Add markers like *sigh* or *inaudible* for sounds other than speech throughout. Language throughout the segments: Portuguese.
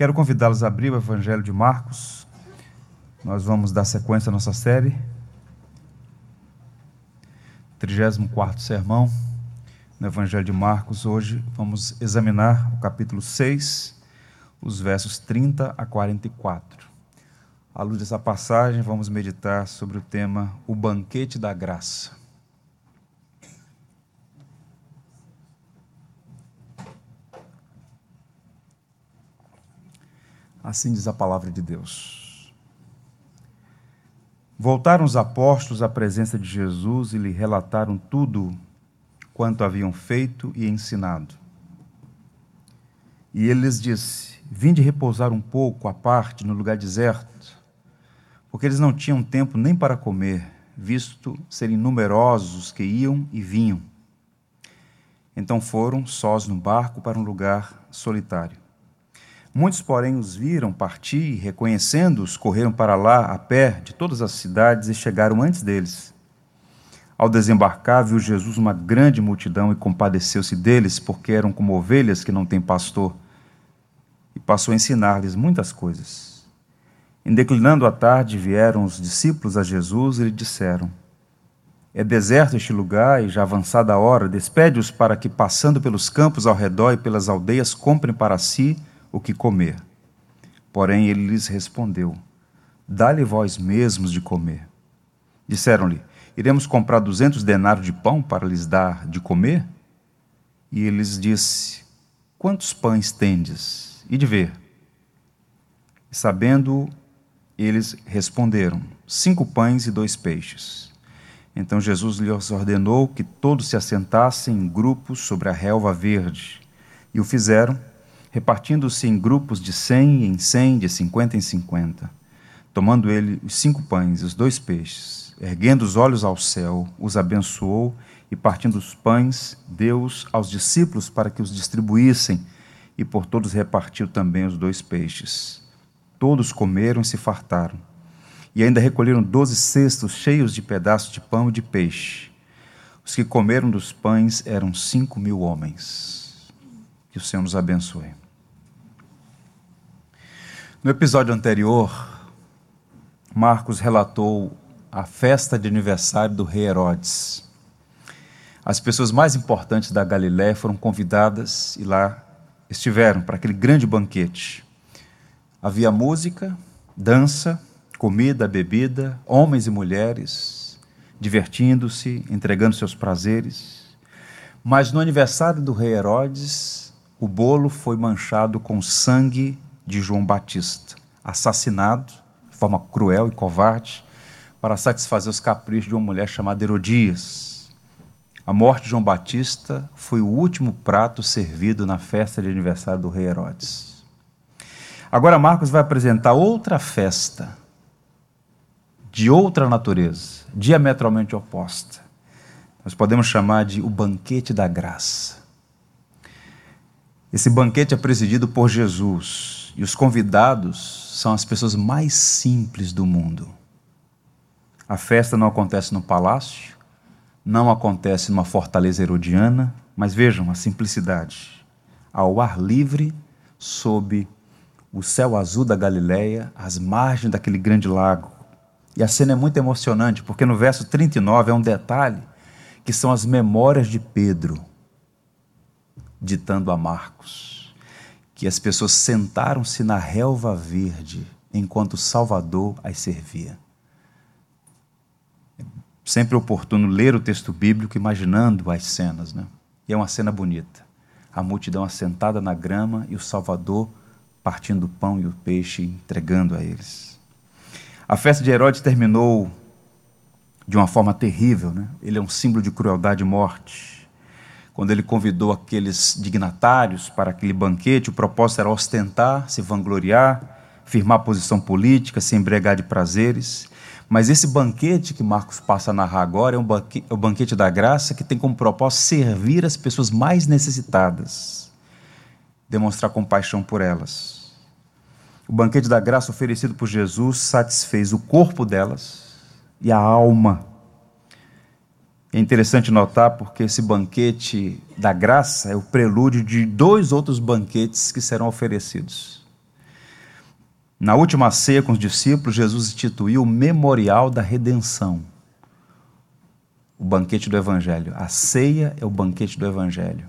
Quero convidá-los a abrir o Evangelho de Marcos. Nós vamos dar sequência à nossa série. 34 sermão no Evangelho de Marcos. Hoje vamos examinar o capítulo 6, os versos 30 a 44. À luz dessa passagem, vamos meditar sobre o tema O Banquete da Graça. Assim diz a palavra de Deus. Voltaram os apóstolos à presença de Jesus e lhe relataram tudo quanto haviam feito e ensinado. E ele lhes disse: Vinde repousar um pouco à parte no lugar deserto, porque eles não tinham tempo nem para comer, visto serem numerosos os que iam e vinham. Então foram sós no barco para um lugar solitário. Muitos, porém, os viram partir e, reconhecendo-os, correram para lá a pé de todas as cidades e chegaram antes deles. Ao desembarcar, viu Jesus uma grande multidão e compadeceu-se deles, porque eram como ovelhas que não têm pastor, e passou a ensinar-lhes muitas coisas. Em declinando a tarde, vieram os discípulos a Jesus e lhe disseram: É deserto este lugar, e já avançada a hora, despede-os para que, passando pelos campos ao redor e pelas aldeias, comprem para si o que comer. Porém ele lhes respondeu: Dá-lhe vós mesmos de comer. Disseram-lhe: Iremos comprar duzentos denários de pão para lhes dar de comer? E ele lhes disse: Quantos pães tendes? E de ver. Sabendo, eles responderam: Cinco pães e dois peixes. Então Jesus lhes ordenou que todos se assentassem em grupos sobre a relva verde. E o fizeram repartindo-se em grupos de cem em cem, de cinquenta em cinquenta. Tomando ele os cinco pães e os dois peixes, erguendo os olhos ao céu, os abençoou e, partindo os pães, deu-os aos discípulos para que os distribuíssem, e por todos repartiu também os dois peixes. Todos comeram e se fartaram. E ainda recolheram doze cestos cheios de pedaços de pão e de peixe. Os que comeram dos pães eram cinco mil homens. Que o Senhor nos abençoe. No episódio anterior, Marcos relatou a festa de aniversário do rei Herodes. As pessoas mais importantes da Galiléia foram convidadas e lá estiveram para aquele grande banquete. Havia música, dança, comida, bebida, homens e mulheres, divertindo-se, entregando seus prazeres. Mas no aniversário do rei Herodes, o bolo foi manchado com sangue de João Batista, assassinado de forma cruel e covarde para satisfazer os caprichos de uma mulher chamada Herodias. A morte de João Batista foi o último prato servido na festa de aniversário do rei Herodes. Agora Marcos vai apresentar outra festa de outra natureza, diametralmente oposta. Nós podemos chamar de o banquete da graça. Esse banquete é presidido por Jesus, e os convidados são as pessoas mais simples do mundo. A festa não acontece no palácio, não acontece numa fortaleza herodiana, mas vejam a simplicidade. Ao ar livre, sob o céu azul da Galileia, às margens daquele grande lago. E a cena é muito emocionante, porque no verso 39 é um detalhe que são as memórias de Pedro ditando a Marcos que as pessoas sentaram-se na relva verde enquanto Salvador as servia. É sempre oportuno ler o texto bíblico imaginando as cenas, né? E é uma cena bonita. A multidão assentada na grama e o Salvador partindo o pão e o peixe entregando a eles. A festa de Herodes terminou de uma forma terrível, né? Ele é um símbolo de crueldade e morte quando ele convidou aqueles dignatários para aquele banquete, o propósito era ostentar, se vangloriar, firmar posição política, se embriagar de prazeres. Mas esse banquete que Marcos passa a narrar agora é, um banquete, é o banquete da graça que tem como propósito servir as pessoas mais necessitadas, demonstrar compaixão por elas. O banquete da graça oferecido por Jesus satisfez o corpo delas e a alma é interessante notar porque esse banquete da graça é o prelúdio de dois outros banquetes que serão oferecidos. Na última ceia com os discípulos, Jesus instituiu o memorial da redenção. O banquete do Evangelho. A ceia é o banquete do Evangelho.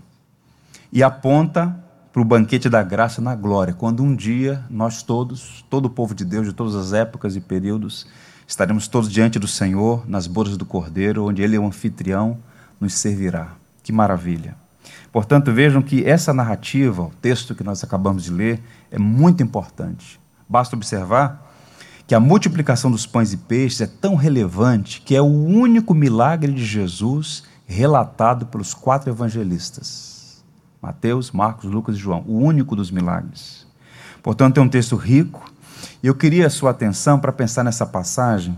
E aponta para o banquete da graça na glória, quando um dia nós todos, todo o povo de Deus, de todas as épocas e períodos, estaremos todos diante do Senhor, nas bodas do Cordeiro, onde Ele é o anfitrião, nos servirá. Que maravilha! Portanto, vejam que essa narrativa, o texto que nós acabamos de ler, é muito importante. Basta observar que a multiplicação dos pães e peixes é tão relevante que é o único milagre de Jesus relatado pelos quatro evangelistas: Mateus, Marcos, Lucas e João, o único dos milagres. Portanto, é um texto rico, e eu queria a sua atenção para pensar nessa passagem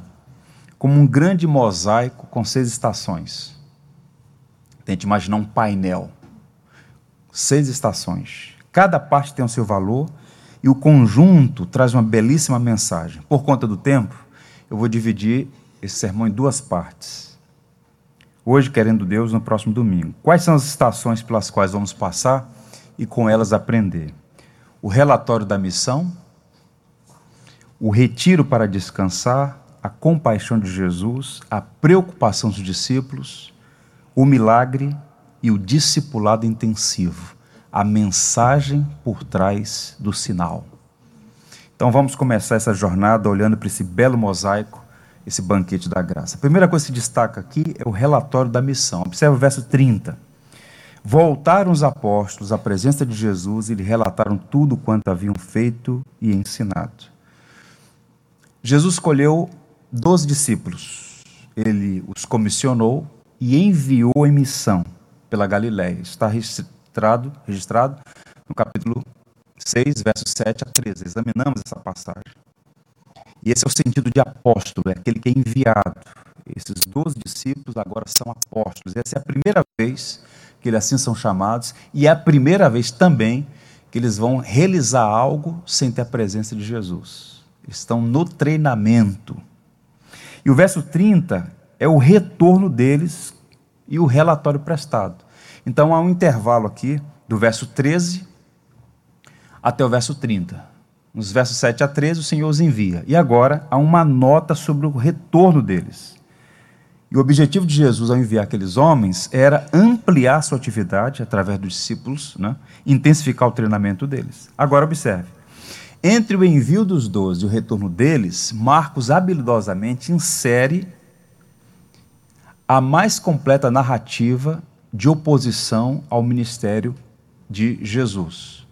como um grande mosaico com seis estações. Tente imaginar um painel. Seis estações. Cada parte tem o seu valor e o conjunto traz uma belíssima mensagem. Por conta do tempo, eu vou dividir esse sermão em duas partes. Hoje, querendo Deus, no próximo domingo. Quais são as estações pelas quais vamos passar e com elas aprender? O relatório da missão, o retiro para descansar, a compaixão de Jesus, a preocupação dos discípulos, o milagre e o discipulado intensivo a mensagem por trás do sinal. Então vamos começar essa jornada olhando para esse belo mosaico, esse banquete da graça. A primeira coisa que se destaca aqui é o relatório da missão. Observe o verso 30. Voltaram os apóstolos à presença de Jesus e lhe relataram tudo quanto haviam feito e ensinado. Jesus escolheu doze discípulos. Ele os comissionou e enviou em missão pela Galiléia. Está registrado, registrado no capítulo 6, versos 7 a 13. Examinamos essa passagem. E esse é o sentido de apóstolo, é aquele que é enviado. Esses doze discípulos agora são apóstolos. Essa é a primeira vez que eles assim são chamados, e é a primeira vez também que eles vão realizar algo sem ter a presença de Jesus. Estão no treinamento. E o verso 30 é o retorno deles e o relatório prestado. Então há um intervalo aqui do verso 13 até o verso 30. Nos versos 7 a 13, o Senhor os envia. E agora há uma nota sobre o retorno deles. E o objetivo de Jesus ao enviar aqueles homens era ampliar sua atividade através dos discípulos, né? intensificar o treinamento deles. Agora observe. Entre o envio dos doze e o retorno deles, Marcos habilidosamente insere a mais completa narrativa de oposição ao ministério de Jesus,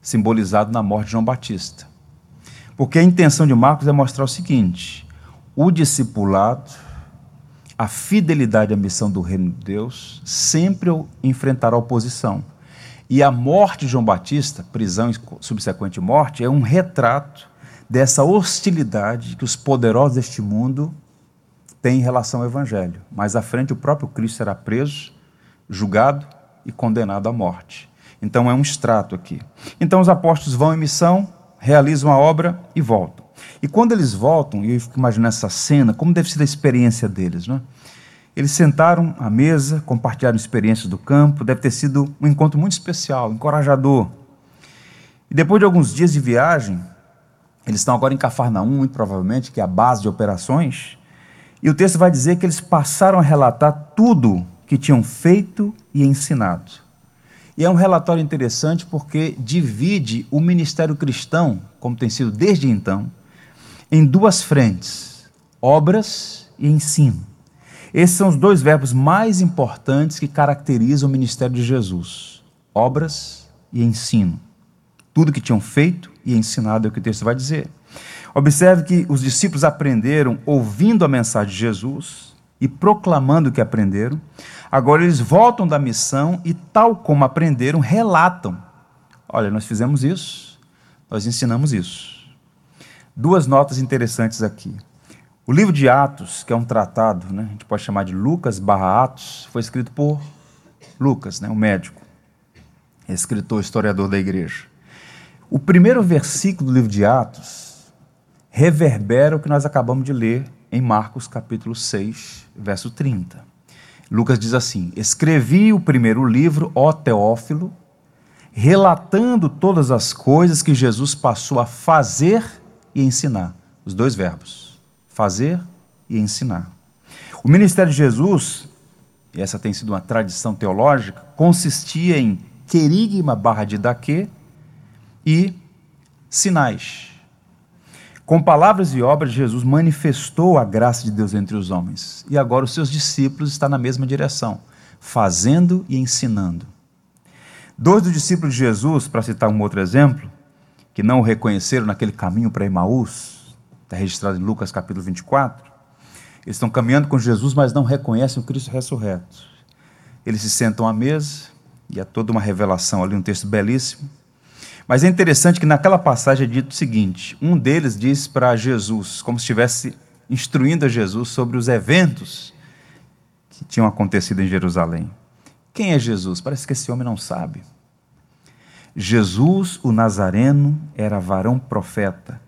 simbolizado na morte de João Batista. Porque a intenção de Marcos é mostrar o seguinte: o discipulado, a fidelidade à missão do reino de Deus, sempre enfrentará oposição. E a morte de João Batista, prisão e subsequente morte, é um retrato dessa hostilidade que os poderosos deste mundo têm em relação ao Evangelho. Mais à frente, o próprio Cristo será preso julgado e condenado à morte. Então é um extrato aqui. Então os apóstolos vão em missão, realizam a obra e voltam. E quando eles voltam, e eu fico imaginando essa cena, como deve ser a experiência deles, né? Eles sentaram à mesa, compartilharam experiências do campo, deve ter sido um encontro muito especial, encorajador. E depois de alguns dias de viagem, eles estão agora em Cafarnaum, muito provavelmente, que é a base de operações, e o texto vai dizer que eles passaram a relatar tudo que tinham feito e ensinado. E é um relatório interessante porque divide o ministério cristão, como tem sido desde então, em duas frentes: obras e ensino. Esses são os dois verbos mais importantes que caracterizam o ministério de Jesus: obras e ensino. Tudo que tinham feito e ensinado é o que o texto vai dizer. Observe que os discípulos aprenderam ouvindo a mensagem de Jesus e proclamando o que aprenderam. Agora eles voltam da missão e, tal como aprenderam, relatam: olha, nós fizemos isso, nós ensinamos isso. Duas notas interessantes aqui. O livro de Atos, que é um tratado, né, a gente pode chamar de Lucas barra Atos, foi escrito por Lucas, né, um médico, escritor, historiador da igreja. O primeiro versículo do livro de Atos reverbera o que nós acabamos de ler em Marcos capítulo 6, verso 30. Lucas diz assim: Escrevi o primeiro livro, ó Teófilo, relatando todas as coisas que Jesus passou a fazer e ensinar. Os dois verbos: fazer e ensinar. O ministério de Jesus, e essa tem sido uma tradição teológica, consistia em querigma barra de daquê e sinais. Com palavras e obras, Jesus manifestou a graça de Deus entre os homens. E agora os seus discípulos estão na mesma direção, fazendo e ensinando. Dois dos discípulos de Jesus, para citar um outro exemplo, que não o reconheceram naquele caminho para Emaús, está registrado em Lucas capítulo 24, eles estão caminhando com Jesus, mas não reconhecem o Cristo ressurreto. Eles se sentam à mesa, e há toda uma revelação ali, um texto belíssimo. Mas é interessante que naquela passagem é dito o seguinte: um deles diz para Jesus, como se estivesse instruindo a Jesus sobre os eventos que tinham acontecido em Jerusalém. Quem é Jesus? Parece que esse homem não sabe. Jesus, o Nazareno, era varão profeta,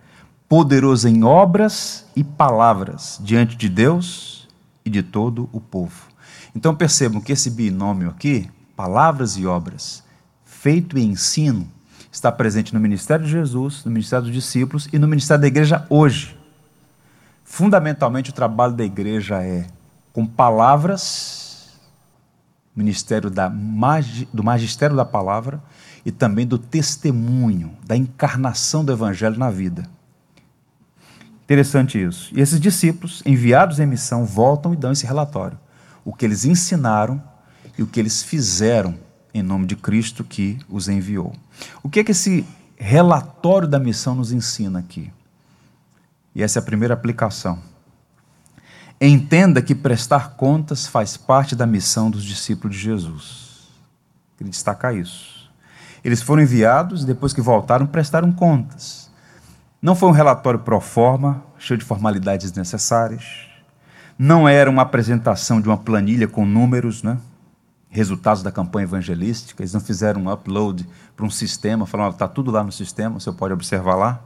poderoso em obras e palavras diante de Deus e de todo o povo. Então percebam que esse binômio aqui, palavras e obras, feito e ensino, está presente no ministério de Jesus, no ministério dos discípulos e no ministério da igreja hoje. Fundamentalmente, o trabalho da igreja é com palavras, ministério da, do magistério da palavra e também do testemunho, da encarnação do evangelho na vida. Interessante isso. E esses discípulos, enviados em missão, voltam e dão esse relatório. O que eles ensinaram e o que eles fizeram em nome de Cristo que os enviou. O que é que esse relatório da missão nos ensina aqui? E essa é a primeira aplicação. Entenda que prestar contas faz parte da missão dos discípulos de Jesus. Queria destacar isso. Eles foram enviados e depois que voltaram, prestaram contas. Não foi um relatório pro forma, cheio de formalidades necessárias. Não era uma apresentação de uma planilha com números, né? resultados da campanha evangelística, eles não fizeram um upload para um sistema, falando, está tudo lá no sistema, você pode observar lá.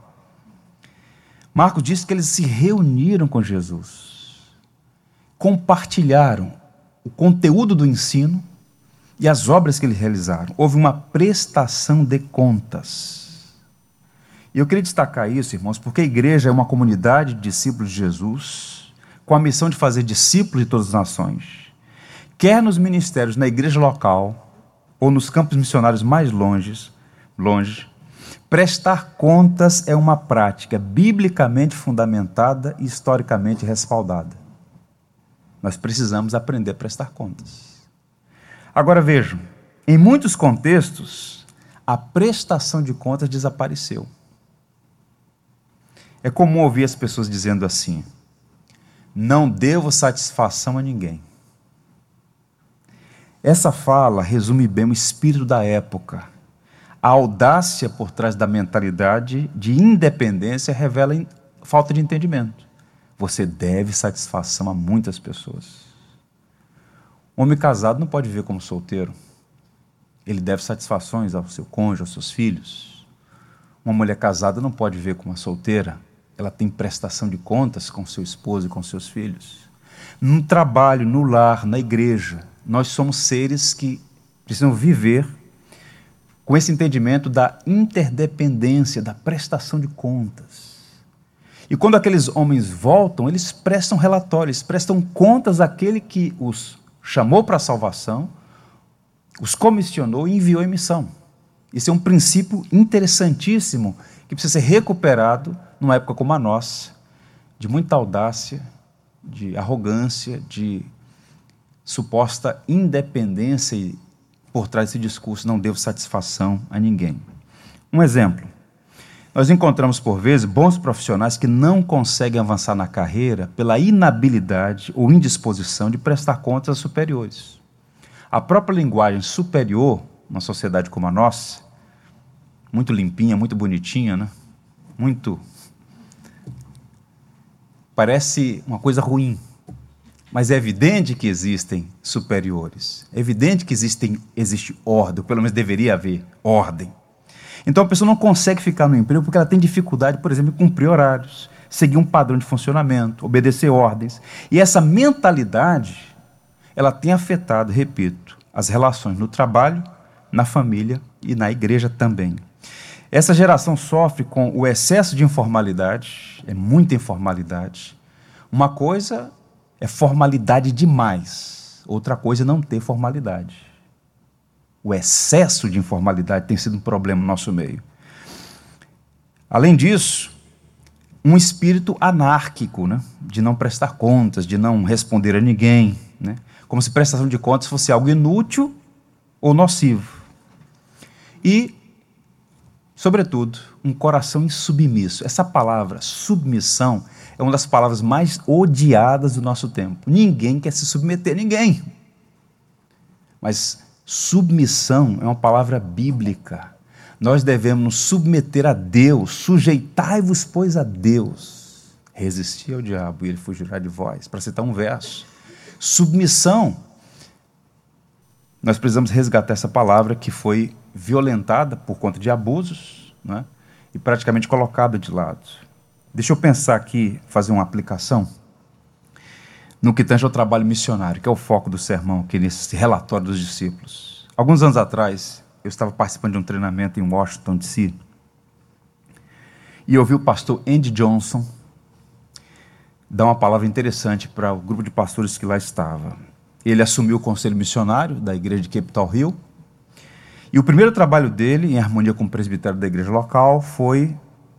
Marcos diz que eles se reuniram com Jesus, compartilharam o conteúdo do ensino e as obras que eles realizaram. Houve uma prestação de contas. E eu queria destacar isso, irmãos, porque a igreja é uma comunidade de discípulos de Jesus, com a missão de fazer discípulos de todas as nações quer nos ministérios, na igreja local ou nos campos missionários mais longe, longe, prestar contas é uma prática biblicamente fundamentada e historicamente respaldada. Nós precisamos aprender a prestar contas. Agora vejam, em muitos contextos, a prestação de contas desapareceu. É comum ouvir as pessoas dizendo assim: não devo satisfação a ninguém. Essa fala resume bem o espírito da época. A audácia por trás da mentalidade de independência revela falta de entendimento. Você deve satisfação a muitas pessoas. Um homem casado não pode viver como solteiro. Ele deve satisfações ao seu cônjuge, aos seus filhos. Uma mulher casada não pode viver como uma solteira. Ela tem prestação de contas com seu esposo e com seus filhos. No trabalho, no lar, na igreja, nós somos seres que precisam viver com esse entendimento da interdependência, da prestação de contas. E quando aqueles homens voltam, eles prestam relatórios, prestam contas àquele que os chamou para a salvação, os comissionou e enviou em missão. Isso é um princípio interessantíssimo que precisa ser recuperado numa época como a nossa, de muita audácia, de arrogância, de suposta independência e por trás desse discurso não devo satisfação a ninguém. Um exemplo. Nós encontramos por vezes bons profissionais que não conseguem avançar na carreira pela inabilidade ou indisposição de prestar contas aos superiores. A própria linguagem superior, numa sociedade como a nossa, muito limpinha, muito bonitinha, né? Muito parece uma coisa ruim, mas é evidente que existem superiores. É evidente que existem, existe ordem, pelo menos deveria haver ordem. Então a pessoa não consegue ficar no emprego porque ela tem dificuldade, por exemplo, em cumprir horários, seguir um padrão de funcionamento, obedecer ordens. E essa mentalidade, ela tem afetado, repito, as relações no trabalho, na família e na igreja também. Essa geração sofre com o excesso de informalidade, é muita informalidade. Uma coisa é formalidade demais, outra coisa é não ter formalidade. O excesso de informalidade tem sido um problema no nosso meio. Além disso, um espírito anárquico, né? de não prestar contas, de não responder a ninguém, né? como se prestação de contas fosse algo inútil ou nocivo. E, sobretudo, um coração insubmisso. Essa palavra, submissão, é uma das palavras mais odiadas do nosso tempo. Ninguém quer se submeter a ninguém. Mas submissão é uma palavra bíblica nós devemos nos submeter a Deus, sujeitai-vos, pois, a Deus. Resistir ao diabo e ele fugirá de vós, para citar um verso. Submissão. Nós precisamos resgatar essa palavra que foi violentada por conta de abusos né, e praticamente colocada de lado. Deixa eu pensar aqui, fazer uma aplicação no que tange ao trabalho missionário, que é o foco do sermão, aqui nesse relatório dos discípulos. Alguns anos atrás, eu estava participando de um treinamento em Washington, D.C., e ouvi o pastor Andy Johnson dar uma palavra interessante para o grupo de pastores que lá estava. Ele assumiu o conselho missionário da igreja de Capitol Hill, e o primeiro trabalho dele, em harmonia com o presbitério da igreja local, foi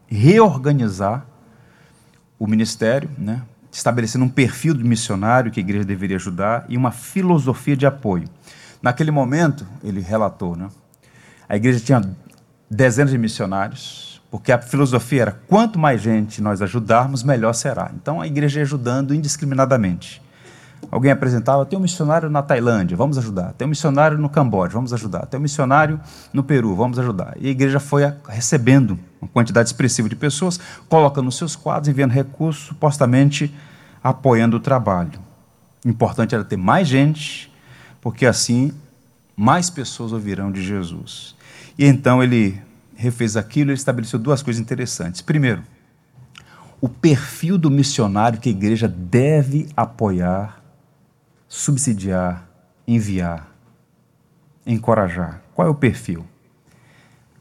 reorganizar o ministério, né, estabelecendo um perfil de missionário que a igreja deveria ajudar e uma filosofia de apoio. Naquele momento, ele relatou, né, a igreja tinha dezenas de missionários, porque a filosofia era quanto mais gente nós ajudarmos, melhor será. Então a igreja ia ajudando indiscriminadamente. Alguém apresentava, tem um missionário na Tailândia, vamos ajudar. Tem um missionário no Camboja, vamos ajudar. Tem um missionário no Peru, vamos ajudar. E a igreja foi recebendo uma quantidade expressiva de pessoas, colocando nos seus quadros, enviando recursos, supostamente apoiando o trabalho. O importante era ter mais gente, porque assim mais pessoas ouvirão de Jesus. E então ele refez aquilo e estabeleceu duas coisas interessantes. Primeiro, o perfil do missionário que a igreja deve apoiar, subsidiar, enviar, encorajar. Qual é o perfil?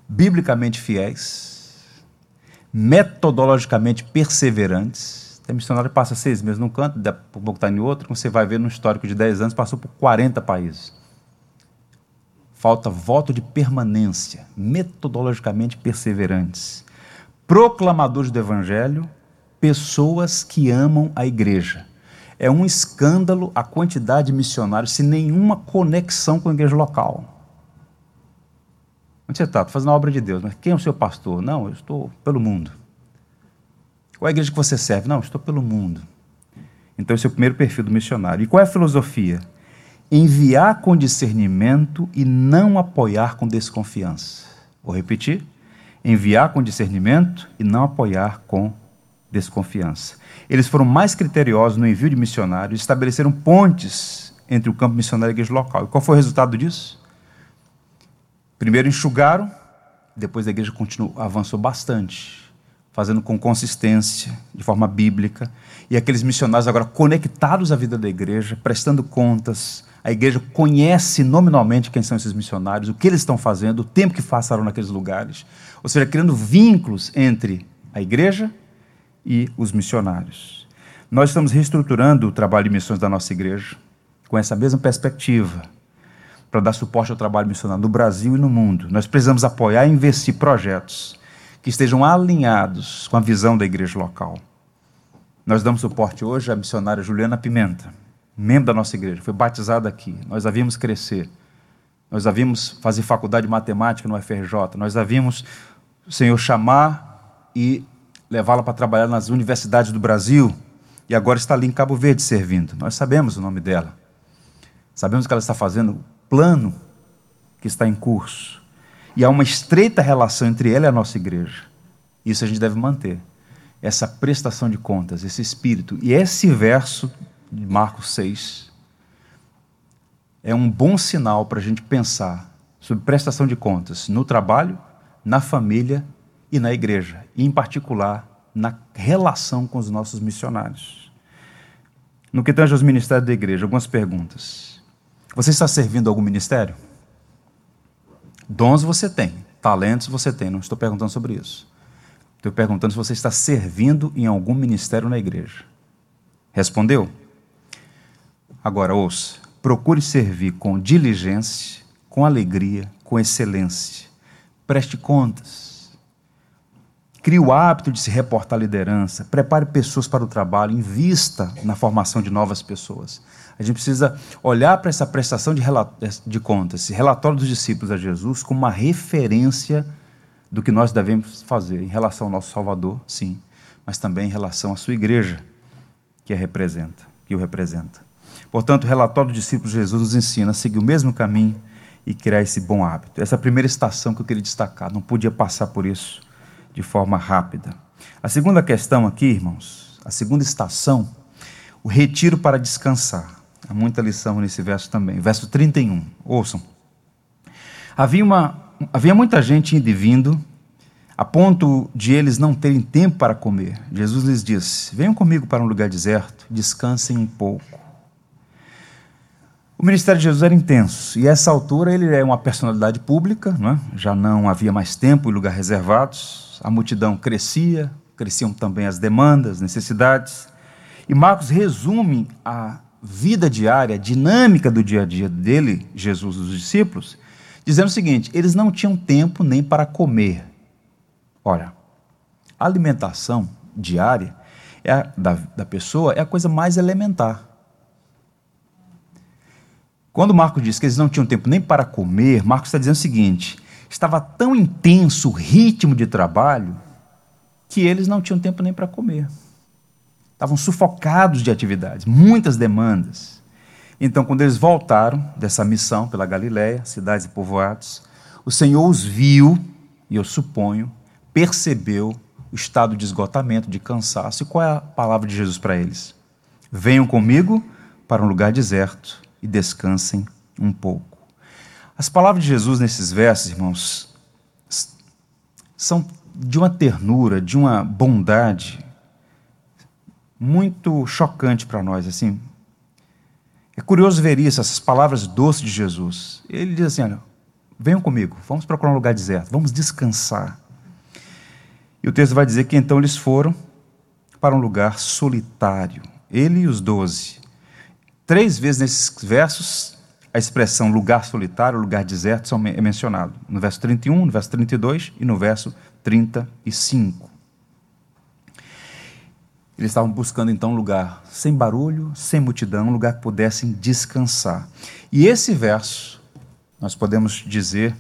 Biblicamente fiéis, metodologicamente perseverantes. Tem missionário que passa seis meses num canto, daqui a pouco está em outro, você vai ver no histórico de dez anos, passou por 40 países falta voto de permanência, metodologicamente perseverantes, proclamadores do Evangelho, pessoas que amam a igreja. É um escândalo a quantidade de missionários sem nenhuma conexão com a igreja local. Onde você está? Estou fazendo a obra de Deus, mas quem é o seu pastor? Não, eu estou pelo mundo. Qual é a igreja que você serve? Não, eu estou pelo mundo. Então, esse é o primeiro perfil do missionário. E qual é a filosofia? enviar com discernimento e não apoiar com desconfiança. Vou repetir: enviar com discernimento e não apoiar com desconfiança. Eles foram mais criteriosos no envio de missionários, estabeleceram pontes entre o campo missionário e a igreja local. E qual foi o resultado disso? Primeiro enxugaram, depois a igreja continuou, avançou bastante, fazendo com consistência, de forma bíblica, e aqueles missionários agora conectados à vida da igreja, prestando contas, a igreja conhece nominalmente quem são esses missionários, o que eles estão fazendo, o tempo que passaram naqueles lugares. Ou seja, criando vínculos entre a igreja e os missionários. Nós estamos reestruturando o trabalho de missões da nossa igreja com essa mesma perspectiva, para dar suporte ao trabalho missionário no Brasil e no mundo. Nós precisamos apoiar e investir projetos que estejam alinhados com a visão da igreja local. Nós damos suporte hoje à missionária Juliana Pimenta membro da nossa igreja, foi batizado aqui. Nós a vimos crescer. Nós a vimos fazer faculdade de matemática no FRJ. Nós a vimos o Senhor chamar e levá-la para trabalhar nas universidades do Brasil. E agora está ali em Cabo Verde servindo. Nós sabemos o nome dela. Sabemos que ela está fazendo o plano que está em curso. E há uma estreita relação entre ela e a nossa igreja. Isso a gente deve manter. Essa prestação de contas, esse espírito. E esse verso de Marcos 6, é um bom sinal para a gente pensar sobre prestação de contas no trabalho, na família e na igreja, e em particular na relação com os nossos missionários. No que tange aos ministérios da igreja, algumas perguntas. Você está servindo algum ministério? Dons você tem, talentos você tem, não estou perguntando sobre isso. Estou perguntando se você está servindo em algum ministério na igreja. Respondeu? Agora ouça: procure servir com diligência, com alegria, com excelência. Preste contas. Crie o hábito de se reportar à liderança. Prepare pessoas para o trabalho. Invista na formação de novas pessoas. A gente precisa olhar para essa prestação de, de contas, esse relatório dos discípulos a Jesus, como uma referência do que nós devemos fazer em relação ao nosso Salvador, sim, mas também em relação à sua igreja, que representa, que o representa. Portanto, o relatório dos discípulos de Jesus nos ensina a seguir o mesmo caminho e criar esse bom hábito. Essa é a primeira estação que eu queria destacar, não podia passar por isso de forma rápida. A segunda questão aqui, irmãos, a segunda estação, o retiro para descansar. Há muita lição nesse verso também. Verso 31, ouçam. Havia uma havia muita gente indo e vindo, a ponto de eles não terem tempo para comer. Jesus lhes disse: Venham comigo para um lugar deserto, descansem um pouco. O ministério de Jesus era intenso, e a essa altura ele é uma personalidade pública, não é? já não havia mais tempo e lugar reservados, a multidão crescia, cresciam também as demandas, necessidades. E Marcos resume a vida diária, a dinâmica do dia a dia dele, Jesus e dos discípulos, dizendo o seguinte: eles não tinham tempo nem para comer. Ora, a alimentação diária é a, da, da pessoa é a coisa mais elementar. Quando Marcos diz que eles não tinham tempo nem para comer, Marcos está dizendo o seguinte: estava tão intenso o ritmo de trabalho que eles não tinham tempo nem para comer. Estavam sufocados de atividades, muitas demandas. Então, quando eles voltaram dessa missão pela Galiléia, cidades e povoados, o Senhor os viu, e eu suponho, percebeu o estado de esgotamento, de cansaço. E qual é a palavra de Jesus para eles? Venham comigo para um lugar deserto e descansem um pouco. As palavras de Jesus nesses versos, irmãos, são de uma ternura, de uma bondade muito chocante para nós, assim, é curioso ver isso, essas palavras doces de Jesus. Ele diz assim: olha, venham comigo, vamos procurar um lugar deserto, vamos descansar. E o texto vai dizer que então eles foram para um lugar solitário, ele e os doze. Três vezes nesses versos, a expressão lugar solitário, lugar deserto, é mencionado. No verso 31, no verso 32 e no verso 35. Eles estavam buscando então um lugar sem barulho, sem multidão, um lugar que pudessem descansar. E esse verso, nós podemos dizer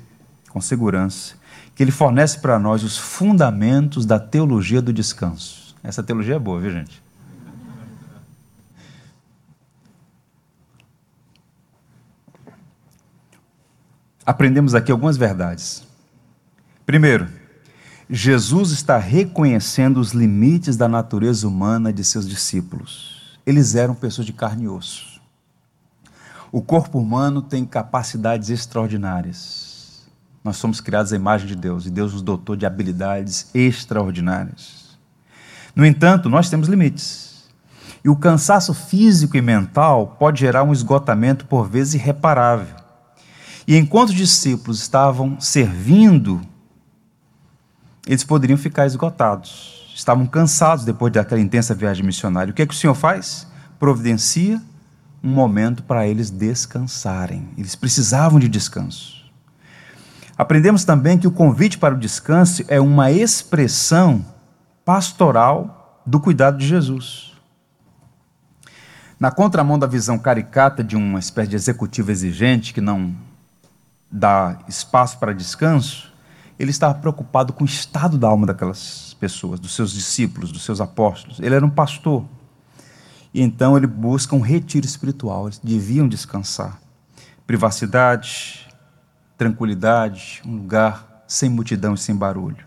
com segurança, que ele fornece para nós os fundamentos da teologia do descanso. Essa teologia é boa, viu, gente? Aprendemos aqui algumas verdades. Primeiro, Jesus está reconhecendo os limites da natureza humana de seus discípulos. Eles eram pessoas de carne e osso. O corpo humano tem capacidades extraordinárias. Nós somos criados à imagem de Deus e Deus nos dotou de habilidades extraordinárias. No entanto, nós temos limites. E o cansaço físico e mental pode gerar um esgotamento por vezes irreparável. E enquanto os discípulos estavam servindo eles poderiam ficar esgotados. Estavam cansados depois daquela intensa viagem missionária. O que é que o Senhor faz? Providencia um momento para eles descansarem. Eles precisavam de descanso. Aprendemos também que o convite para o descanso é uma expressão pastoral do cuidado de Jesus. Na contramão da visão caricata de uma espécie de executivo exigente que não dá espaço para descanso, ele estava preocupado com o estado da alma daquelas pessoas, dos seus discípulos, dos seus apóstolos. Ele era um pastor. E então ele busca um retiro espiritual. Eles deviam descansar. Privacidade, tranquilidade, um lugar sem multidão e sem barulho.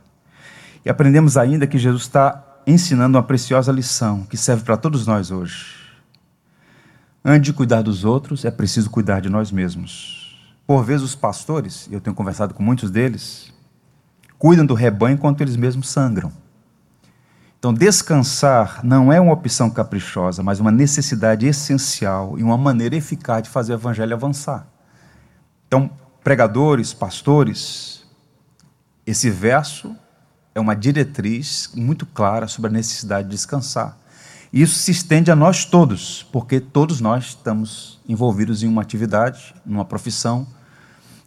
E aprendemos ainda que Jesus está ensinando uma preciosa lição que serve para todos nós hoje. Antes de cuidar dos outros, é preciso cuidar de nós mesmos. Por vezes, os pastores, eu tenho conversado com muitos deles, cuidam do rebanho enquanto eles mesmos sangram. Então, descansar não é uma opção caprichosa, mas uma necessidade essencial e uma maneira eficaz de fazer o evangelho avançar. Então, pregadores, pastores, esse verso é uma diretriz muito clara sobre a necessidade de descansar. Isso se estende a nós todos, porque todos nós estamos envolvidos em uma atividade, numa profissão,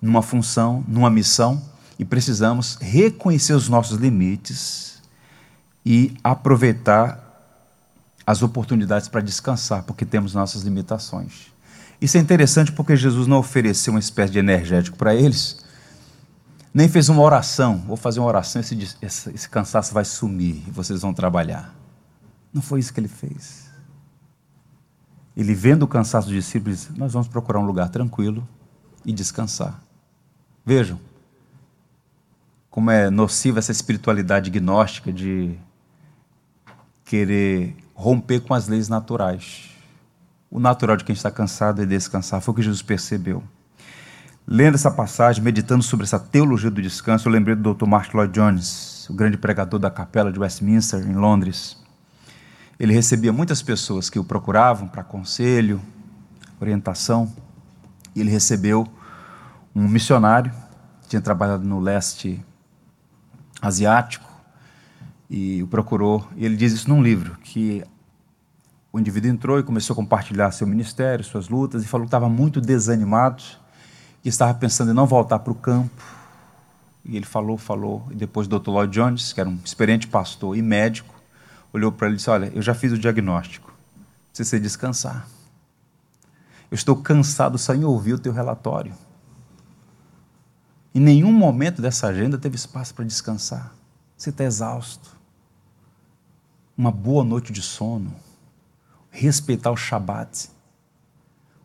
numa função, numa missão, e precisamos reconhecer os nossos limites e aproveitar as oportunidades para descansar, porque temos nossas limitações. Isso é interessante porque Jesus não ofereceu uma espécie de energético para eles, nem fez uma oração. Vou fazer uma oração, esse, esse, esse cansaço vai sumir e vocês vão trabalhar. Não foi isso que ele fez. Ele, vendo o cansaço dos discípulos, Nós vamos procurar um lugar tranquilo e descansar. Vejam como é nociva essa espiritualidade gnóstica de querer romper com as leis naturais. O natural de quem está cansado é descansar. Foi o que Jesus percebeu. Lendo essa passagem, meditando sobre essa teologia do descanso, eu lembrei do Dr. Martin Lloyd Jones, o grande pregador da capela de Westminster, em Londres. Ele recebia muitas pessoas que o procuravam para conselho, orientação, e ele recebeu um missionário que tinha trabalhado no leste asiático e o procurou. E ele diz isso num livro que o indivíduo entrou e começou a compartilhar seu ministério, suas lutas, e falou que estava muito desanimado, e estava pensando em não voltar para o campo. E ele falou, falou, e depois o Dr. Lloyd Jones, que era um experiente pastor e médico, olhou para ele e disse: Olha, eu já fiz o diagnóstico, precisa descansar. Eu estou cansado só em ouvir o teu relatório. Em nenhum momento dessa agenda teve espaço para descansar. Você está exausto. Uma boa noite de sono. Respeitar o Shabat.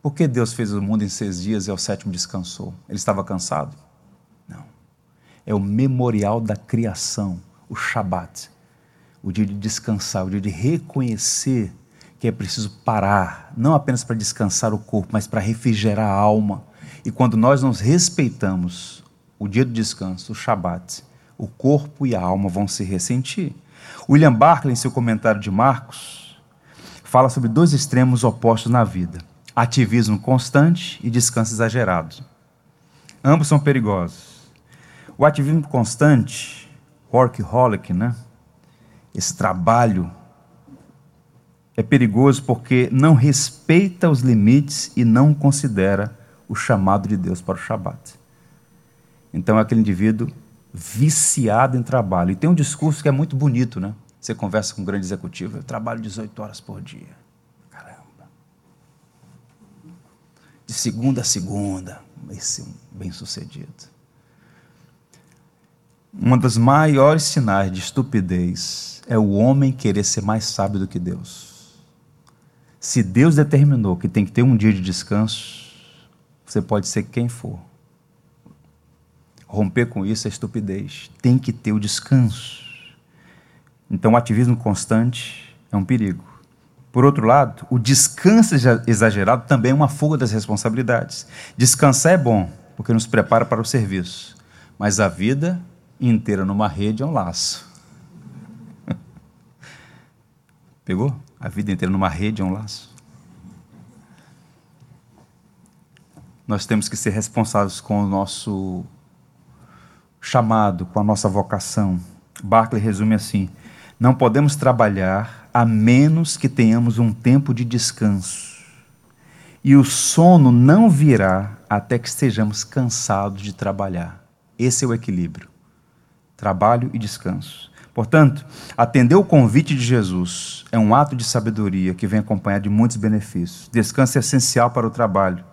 Por que Deus fez o mundo em seis dias e ao sétimo descansou? Ele estava cansado? Não. É o memorial da criação, o Shabat o dia de descansar, o dia de reconhecer que é preciso parar, não apenas para descansar o corpo, mas para refrigerar a alma. E quando nós nos respeitamos o dia do descanso, o Shabat, o corpo e a alma vão se ressentir. William Barclay, em seu comentário de Marcos, fala sobre dois extremos opostos na vida: ativismo constante e descanso exagerado. Ambos são perigosos. O ativismo constante, workaholic, né? esse trabalho é perigoso porque não respeita os limites e não considera o chamado de Deus para o Shabat. Então é aquele indivíduo viciado em trabalho. E tem um discurso que é muito bonito, né? Você conversa com um grande executivo, eu trabalho 18 horas por dia. Caramba. De segunda a segunda, esse é um bem sucedido. Um dos maiores sinais de estupidez é o homem querer ser mais sábio do que Deus. Se Deus determinou que tem que ter um dia de descanso, você pode ser quem for. Romper com isso é estupidez. Tem que ter o descanso. Então, o ativismo constante é um perigo. Por outro lado, o descanso exagerado também é uma fuga das responsabilidades. Descansar é bom, porque nos prepara para o serviço. Mas a vida inteira numa rede é um laço. *laughs* Pegou? A vida inteira numa rede é um laço. Nós temos que ser responsáveis com o nosso chamado, com a nossa vocação. Barclay resume assim: não podemos trabalhar a menos que tenhamos um tempo de descanso. E o sono não virá até que estejamos cansados de trabalhar. Esse é o equilíbrio: trabalho e descanso. Portanto, atender o convite de Jesus é um ato de sabedoria que vem acompanhado de muitos benefícios. Descanso é essencial para o trabalho.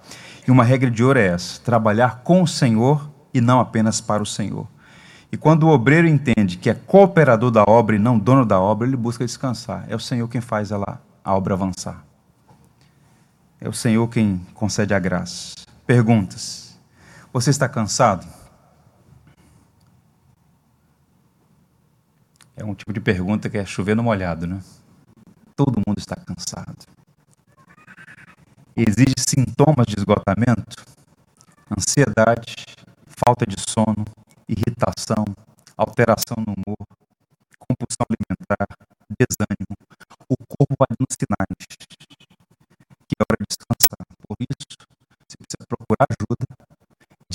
E uma regra de ouro é essa: trabalhar com o Senhor e não apenas para o Senhor. E quando o obreiro entende que é cooperador da obra e não dono da obra, ele busca descansar. É o Senhor quem faz ela, a obra avançar. É o Senhor quem concede a graça. Perguntas: Você está cansado? É um tipo de pergunta que é chover no molhado, né? Todo mundo está cansado. Exige sintomas de esgotamento, ansiedade, falta de sono, irritação, alteração no humor, compulsão alimentar, desânimo. O corpo vai dando sinais que é hora de descansar. Por isso, você precisa procurar ajuda,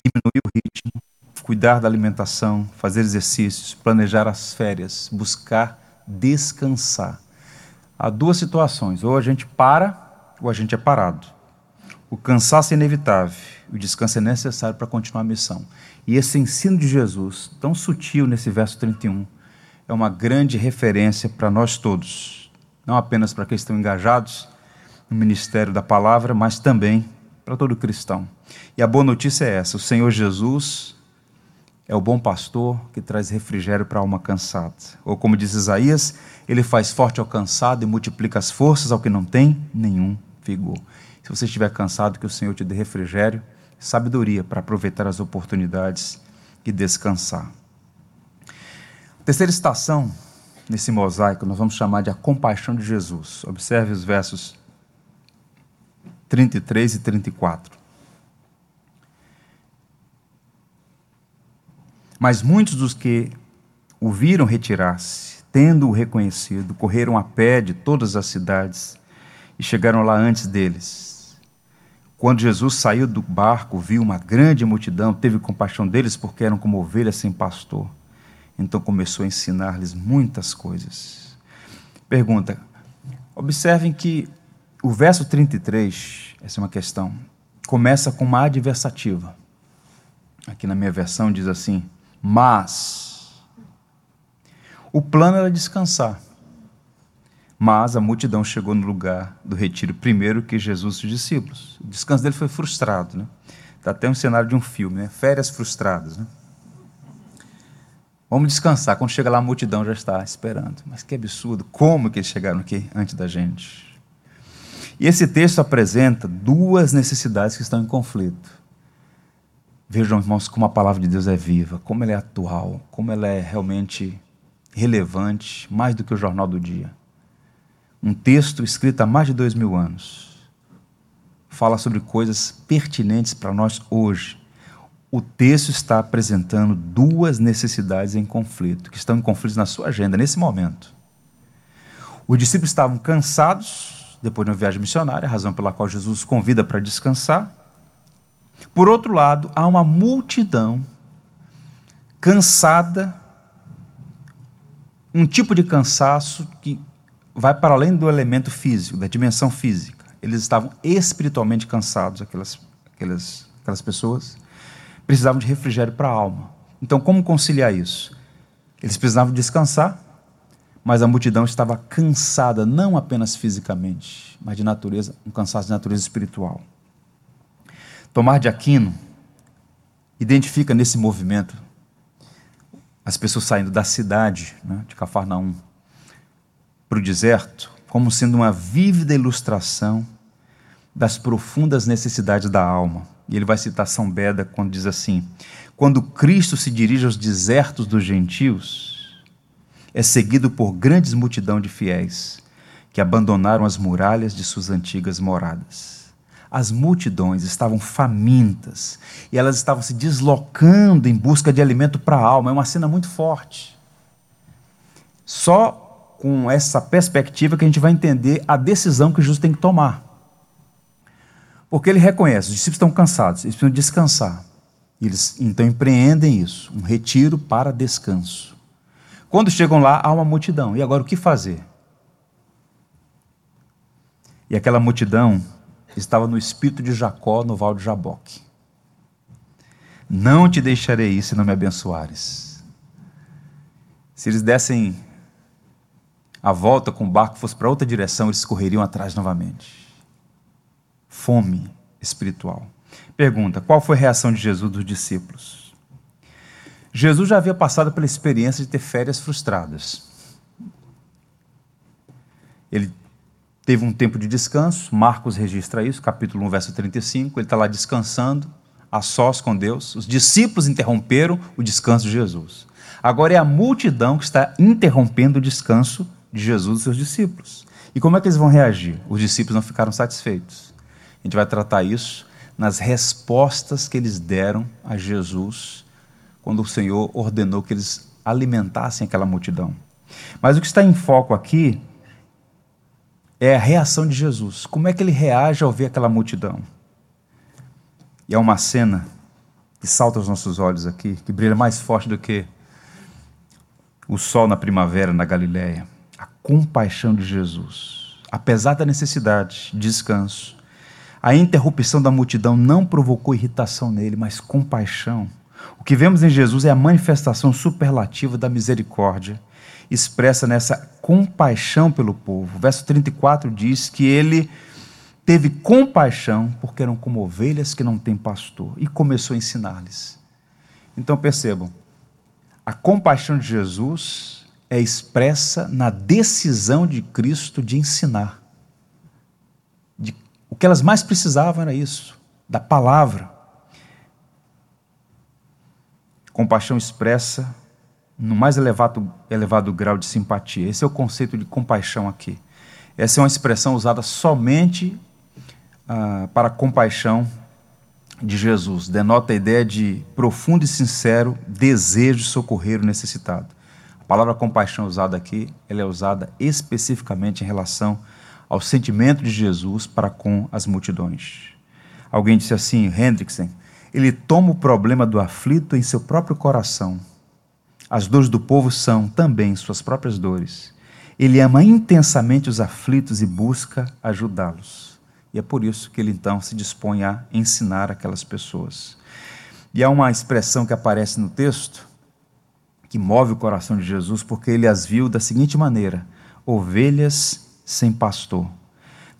diminuir cuidar da alimentação, fazer exercícios, planejar as férias, buscar descansar. Há duas situações: ou a gente para, ou a gente é parado. O cansaço é inevitável, o descanso é necessário para continuar a missão. E esse ensino de Jesus, tão sutil nesse verso 31, é uma grande referência para nós todos, não apenas para aqueles que estão engajados no ministério da palavra, mas também para todo cristão. E a boa notícia é essa: o Senhor Jesus é o bom pastor que traz refrigério para a alma cansada. Ou como diz Isaías, ele faz forte ao cansado e multiplica as forças ao que não tem nenhum vigor. Se você estiver cansado, que o Senhor te dê refrigério, sabedoria para aproveitar as oportunidades e descansar. A terceira estação nesse mosaico nós vamos chamar de a compaixão de Jesus. Observe os versos 33 e 34. Mas muitos dos que o viram retirar-se, tendo-o reconhecido, correram a pé de todas as cidades e chegaram lá antes deles quando Jesus saiu do barco, viu uma grande multidão, teve compaixão deles porque eram como ovelhas sem pastor. Então começou a ensinar-lhes muitas coisas. Pergunta: observem que o verso 33, essa é uma questão, começa com uma adversativa. Aqui na minha versão diz assim: mas. O plano era descansar. Mas a multidão chegou no lugar do retiro primeiro que Jesus e os discípulos. O descanso dele foi frustrado. Né? Está até um cenário de um filme, né? férias frustradas. Né? Vamos descansar. Quando chega lá, a multidão já está esperando. Mas que absurdo! Como que eles chegaram aqui antes da gente? E esse texto apresenta duas necessidades que estão em conflito. Vejam, irmãos, como a palavra de Deus é viva, como ela é atual, como ela é realmente relevante, mais do que o jornal do dia um texto escrito há mais de dois mil anos. Fala sobre coisas pertinentes para nós hoje. O texto está apresentando duas necessidades em conflito, que estão em conflito na sua agenda nesse momento. Os discípulos estavam cansados depois de uma viagem missionária, razão pela qual Jesus os convida para descansar. Por outro lado, há uma multidão cansada, um tipo de cansaço que vai para além do elemento físico, da dimensão física. Eles estavam espiritualmente cansados, aquelas, aquelas, aquelas pessoas. Precisavam de refrigério para a alma. Então, como conciliar isso? Eles precisavam descansar, mas a multidão estava cansada, não apenas fisicamente, mas de natureza, um cansaço de natureza espiritual. Tomar de Aquino identifica nesse movimento as pessoas saindo da cidade né, de Cafarnaum para o deserto como sendo uma vívida ilustração das profundas necessidades da alma. E ele vai citar São Beda quando diz assim: Quando Cristo se dirige aos desertos dos gentios, é seguido por grandes multidão de fiéis que abandonaram as muralhas de suas antigas moradas. As multidões estavam famintas e elas estavam se deslocando em busca de alimento para a alma. É uma cena muito forte. Só com essa perspectiva que a gente vai entender a decisão que Jesus tem que tomar. Porque ele reconhece, os discípulos estão cansados, eles precisam descansar. Eles então empreendem isso, um retiro para descanso. Quando chegam lá, há uma multidão. E agora o que fazer? E aquela multidão estava no espírito de Jacó no val de Jaboque. Não te deixarei ir se não me abençoares. Se eles dessem a volta com o barco fosse para outra direção, eles correriam atrás novamente. Fome espiritual. Pergunta: qual foi a reação de Jesus dos discípulos? Jesus já havia passado pela experiência de ter férias frustradas. Ele teve um tempo de descanso, Marcos registra isso, capítulo 1, verso 35. Ele está lá descansando, a sós com Deus. Os discípulos interromperam o descanso de Jesus. Agora é a multidão que está interrompendo o descanso de Jesus e seus discípulos. E como é que eles vão reagir? Os discípulos não ficaram satisfeitos. A gente vai tratar isso nas respostas que eles deram a Jesus quando o Senhor ordenou que eles alimentassem aquela multidão. Mas o que está em foco aqui é a reação de Jesus. Como é que ele reage ao ver aquela multidão? E é uma cena que salta aos nossos olhos aqui, que brilha mais forte do que o sol na primavera na Galiléia. Compaixão de Jesus. Apesar da necessidade de descanso, a interrupção da multidão não provocou irritação nele, mas compaixão. O que vemos em Jesus é a manifestação superlativa da misericórdia, expressa nessa compaixão pelo povo. Verso 34 diz que ele teve compaixão porque eram como ovelhas que não têm pastor e começou a ensinar-lhes. Então percebam, a compaixão de Jesus é expressa na decisão de Cristo de ensinar. De, o que elas mais precisavam era isso, da palavra. Compaixão expressa no mais elevado, elevado grau de simpatia. Esse é o conceito de compaixão aqui. Essa é uma expressão usada somente ah, para a compaixão de Jesus. Denota a ideia de profundo e sincero desejo de socorrer o necessitado. A palavra compaixão usada aqui, ela é usada especificamente em relação ao sentimento de Jesus para com as multidões. Alguém disse assim, Hendrickson, ele toma o problema do aflito em seu próprio coração. As dores do povo são também suas próprias dores. Ele ama intensamente os aflitos e busca ajudá-los. E é por isso que ele então se dispõe a ensinar aquelas pessoas. E há uma expressão que aparece no texto que move o coração de Jesus, porque ele as viu da seguinte maneira: ovelhas sem pastor.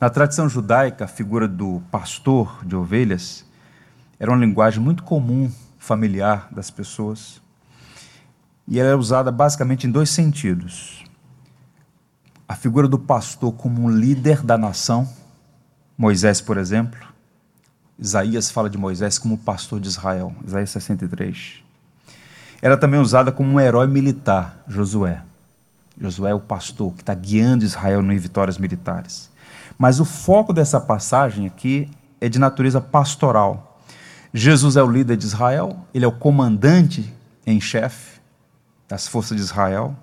Na tradição judaica, a figura do pastor de ovelhas era uma linguagem muito comum, familiar das pessoas. E ela é usada basicamente em dois sentidos. A figura do pastor como um líder da nação, Moisés, por exemplo, Isaías fala de Moisés como pastor de Israel, Isaías 63. Era também usada como um herói militar, Josué. Josué é o pastor que está guiando Israel em vitórias militares. Mas o foco dessa passagem aqui é de natureza pastoral. Jesus é o líder de Israel, ele é o comandante em chefe das forças de Israel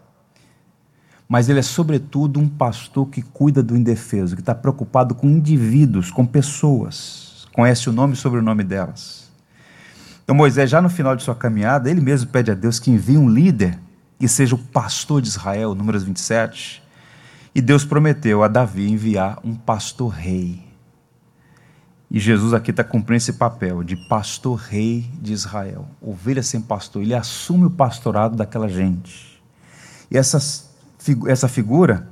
mas ele é, sobretudo, um pastor que cuida do indefeso, que está preocupado com indivíduos, com pessoas, conhece o nome e sobrenome delas. Então, Moisés, já no final de sua caminhada, ele mesmo pede a Deus que envie um líder que seja o pastor de Israel, números 27. E Deus prometeu a Davi enviar um pastor-rei. E Jesus aqui está cumprindo esse papel de pastor-rei de Israel. Ovelha sem pastor, ele assume o pastorado daquela gente. E essas essa figura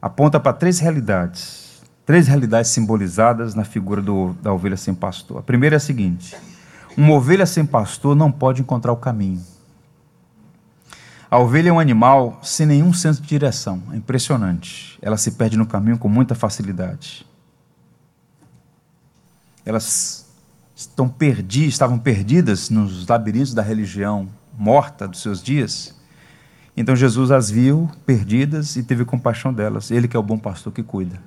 aponta para três realidades, três realidades simbolizadas na figura do, da ovelha sem pastor. A primeira é a seguinte: uma ovelha sem pastor não pode encontrar o caminho. A ovelha é um animal sem nenhum senso de direção, é impressionante. Ela se perde no caminho com muita facilidade. Elas estão perdi, estavam perdidas nos labirintos da religião morta dos seus dias então Jesus as viu perdidas e teve compaixão delas. Ele que é o bom pastor que cuida.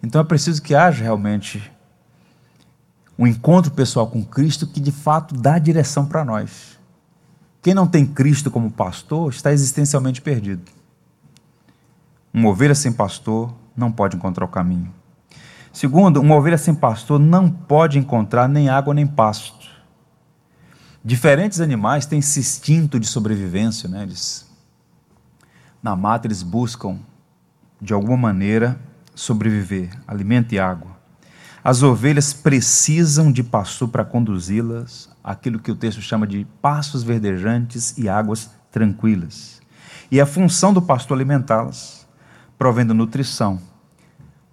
Então é preciso que haja realmente um encontro pessoal com Cristo que de fato dá direção para nós. Quem não tem Cristo como pastor está existencialmente perdido. Uma ovelha sem pastor não pode encontrar o caminho. Segundo, uma ovelha sem pastor não pode encontrar nem água nem pasto. Diferentes animais têm esse instinto de sobrevivência, né? eles na mata eles buscam, de alguma maneira, sobreviver, alimento e água. As ovelhas precisam de pastor para conduzi-las aquilo que o texto chama de passos verdejantes e águas tranquilas. E a função do pastor alimentá-las, provendo nutrição.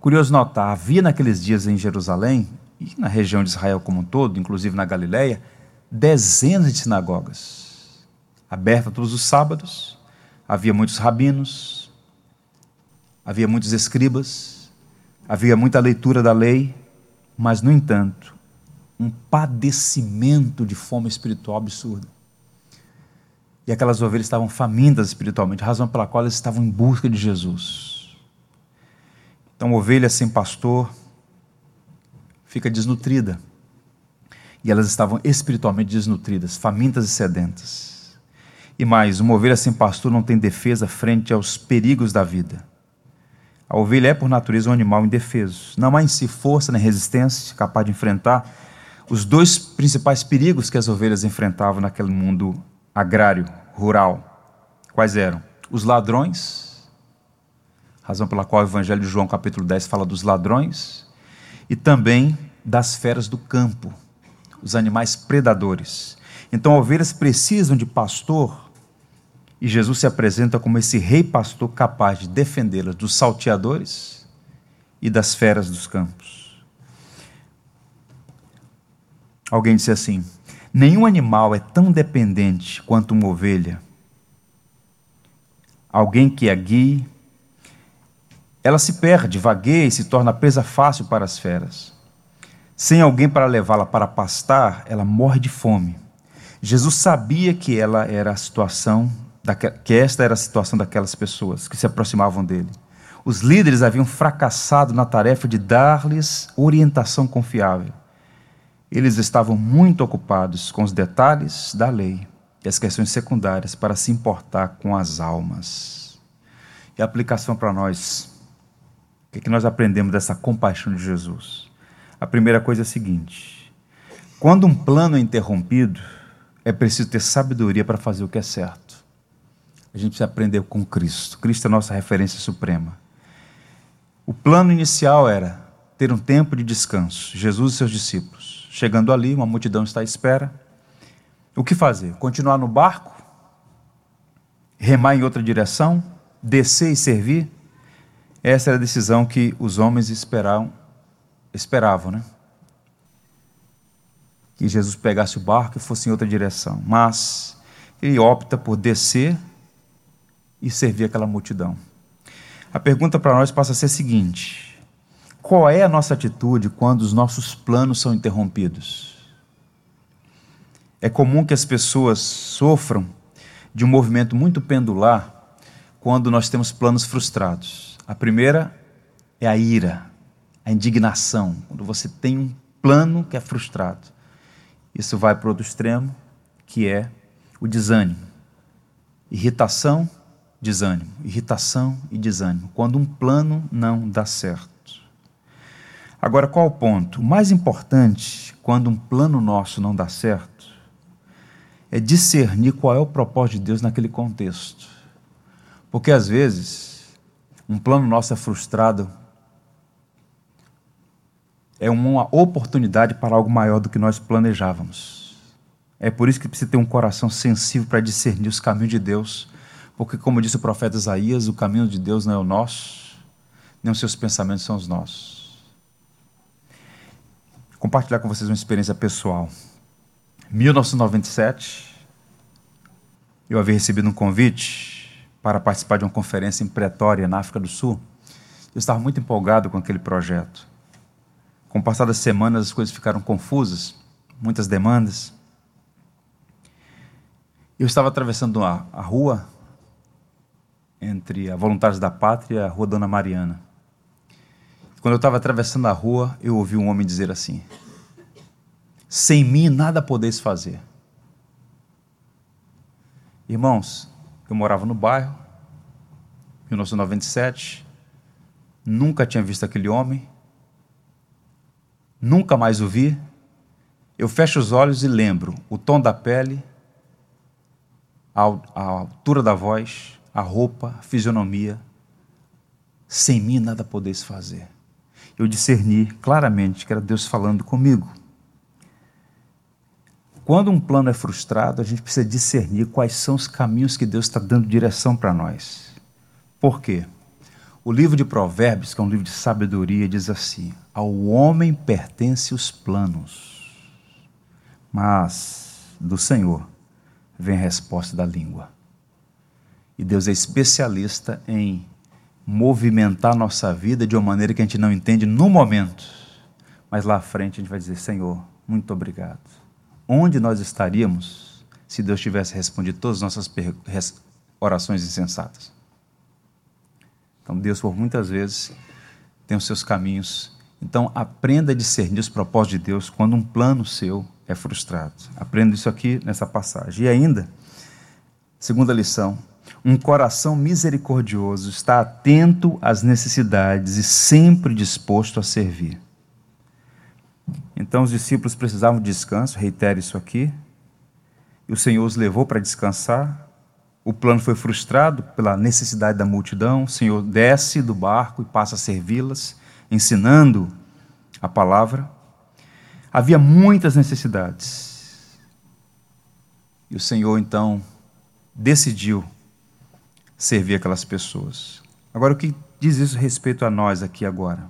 Curioso notar, havia naqueles dias em Jerusalém e na região de Israel como um todo, inclusive na Galileia, dezenas de sinagogas, abertas todos os sábados, Havia muitos rabinos, havia muitos escribas, havia muita leitura da lei, mas, no entanto, um padecimento de fome espiritual absurda. E aquelas ovelhas estavam famintas espiritualmente, razão pela qual elas estavam em busca de Jesus. Então, ovelha sem pastor fica desnutrida. E elas estavam espiritualmente desnutridas, famintas e sedentas. E mais, uma ovelha sem pastor não tem defesa frente aos perigos da vida. A ovelha é, por natureza, um animal indefeso. Não há em si força nem resistência capaz de enfrentar os dois principais perigos que as ovelhas enfrentavam naquele mundo agrário, rural. Quais eram? Os ladrões, razão pela qual o Evangelho de João, capítulo 10, fala dos ladrões, e também das feras do campo, os animais predadores. Então, ovelhas precisam de pastor, e Jesus se apresenta como esse rei pastor capaz de defendê-las dos salteadores e das feras dos campos. Alguém disse assim: nenhum animal é tão dependente quanto uma ovelha. Alguém que a guie, ela se perde, vagueia e se torna presa fácil para as feras. Sem alguém para levá-la para pastar, ela morre de fome. Jesus sabia que ela era a situação, que esta era a situação daquelas pessoas que se aproximavam dele. Os líderes haviam fracassado na tarefa de dar-lhes orientação confiável. Eles estavam muito ocupados com os detalhes da lei e as questões secundárias para se importar com as almas. E a aplicação para nós, o que, é que nós aprendemos dessa compaixão de Jesus? A primeira coisa é a seguinte: quando um plano é interrompido, é preciso ter sabedoria para fazer o que é certo. A gente precisa aprender com Cristo. Cristo é a nossa referência suprema. O plano inicial era ter um tempo de descanso, Jesus e seus discípulos. Chegando ali, uma multidão está à espera. O que fazer? Continuar no barco? Remar em outra direção? Descer e servir? Essa era a decisão que os homens esperavam esperavam, né? Que Jesus pegasse o barco e fosse em outra direção. Mas ele opta por descer e servir aquela multidão. A pergunta para nós passa a ser a seguinte: qual é a nossa atitude quando os nossos planos são interrompidos? É comum que as pessoas sofram de um movimento muito pendular quando nós temos planos frustrados. A primeira é a ira a indignação, quando você tem um plano que é frustrado. Isso vai para o outro extremo, que é o desânimo. Irritação, desânimo. Irritação e desânimo. Quando um plano não dá certo. Agora, qual o ponto? O mais importante, quando um plano nosso não dá certo, é discernir qual é o propósito de Deus naquele contexto. Porque às vezes, um plano nosso é frustrado é uma oportunidade para algo maior do que nós planejávamos. É por isso que precisa ter um coração sensível para discernir os caminhos de Deus, porque, como disse o profeta Isaías, o caminho de Deus não é o nosso, nem os seus pensamentos são os nossos. Compartilhar com vocês uma experiência pessoal. Em 1997, eu havia recebido um convite para participar de uma conferência em Pretória, na África do Sul. Eu estava muito empolgado com aquele projeto. Com o passar das semanas, as coisas ficaram confusas, muitas demandas. Eu estava atravessando a, a rua entre a Voluntários da Pátria e a Rua Dona Mariana. Quando eu estava atravessando a rua, eu ouvi um homem dizer assim: Sem mim nada podeis fazer. Irmãos, eu morava no bairro, 1997, nunca tinha visto aquele homem, nunca mais o vi, eu fecho os olhos e lembro o tom da pele, a, altura da voz, a roupa, a fisionomia. Sem mim nada podeis fazer. Eu discerni claramente que era Deus falando comigo. Quando um plano é frustrado, a gente precisa discernir quais são os caminhos que Deus está dando direção para nós. Por quê? O livro de Provérbios, que é um livro de sabedoria, diz assim: Ao homem pertence os planos, mas do Senhor vem a resposta da língua. E Deus é especialista em movimentar nossa vida de uma maneira que a gente não entende no momento, mas lá à frente a gente vai dizer: Senhor, muito obrigado. Onde nós estaríamos se Deus tivesse respondido todas as nossas orações insensatas? Então, Deus, por muitas vezes, tem os seus caminhos. Então, aprenda a discernir os propósitos de Deus quando um plano seu é frustrado. Aprenda isso aqui nessa passagem. E ainda, segunda lição, um coração misericordioso está atento às necessidades e sempre disposto a servir. Então os discípulos precisavam de descanso, reitero isso aqui. E o Senhor os levou para descansar. O plano foi frustrado pela necessidade da multidão. O Senhor desce do barco e passa a servi-las, ensinando a palavra. Havia muitas necessidades. E o Senhor então decidiu servir aquelas pessoas. Agora, o que diz isso respeito a nós aqui agora?